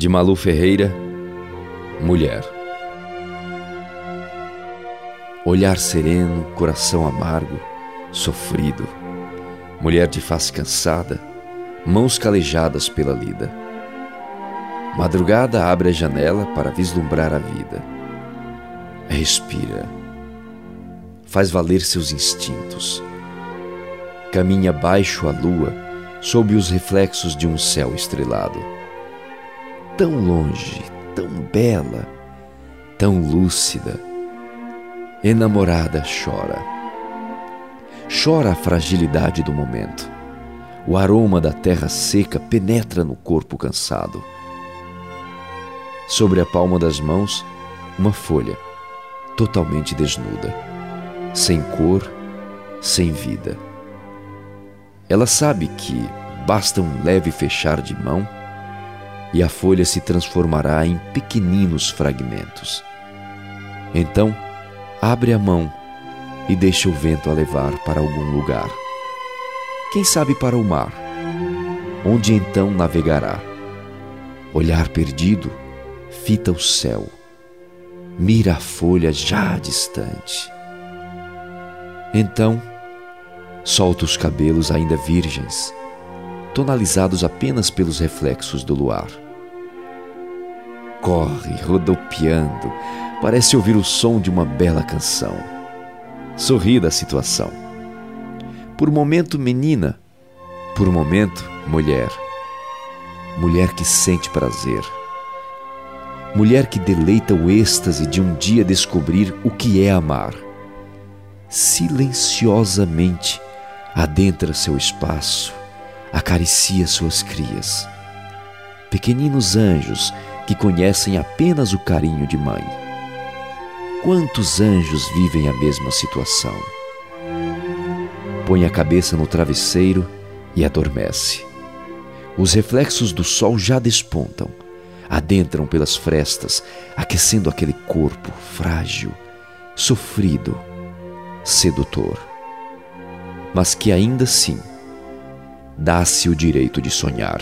de Malu Ferreira, mulher. Olhar sereno, coração amargo, sofrido. Mulher de face cansada, mãos calejadas pela lida. Madrugada abre a janela para vislumbrar a vida. Respira. Faz valer seus instintos. Caminha baixo a lua sob os reflexos de um céu estrelado. Tão longe, tão bela, tão lúcida. Enamorada chora. Chora a fragilidade do momento. O aroma da terra seca penetra no corpo cansado. Sobre a palma das mãos, uma folha, totalmente desnuda, sem cor, sem vida. Ela sabe que basta um leve fechar de mão e a folha se transformará em pequeninos fragmentos. Então, abre a mão e deixa o vento a levar para algum lugar. Quem sabe para o mar, onde então navegará. Olhar perdido, fita o céu, mira a folha já distante. Então, Solta os cabelos ainda virgens, tonalizados apenas pelos reflexos do luar. Corre, rodopiando, parece ouvir o som de uma bela canção. Sorri da situação. Por momento, menina, por momento, mulher. Mulher que sente prazer. Mulher que deleita o êxtase de um dia descobrir o que é amar. Silenciosamente, adentra seu espaço, acaricia suas crias. Pequeninos anjos que conhecem apenas o carinho de mãe. Quantos anjos vivem a mesma situação? Põe a cabeça no travesseiro e adormece. Os reflexos do sol já despontam, adentram pelas frestas, aquecendo aquele corpo frágil, sofrido, sedutor mas que ainda assim dá-se o direito de sonhar.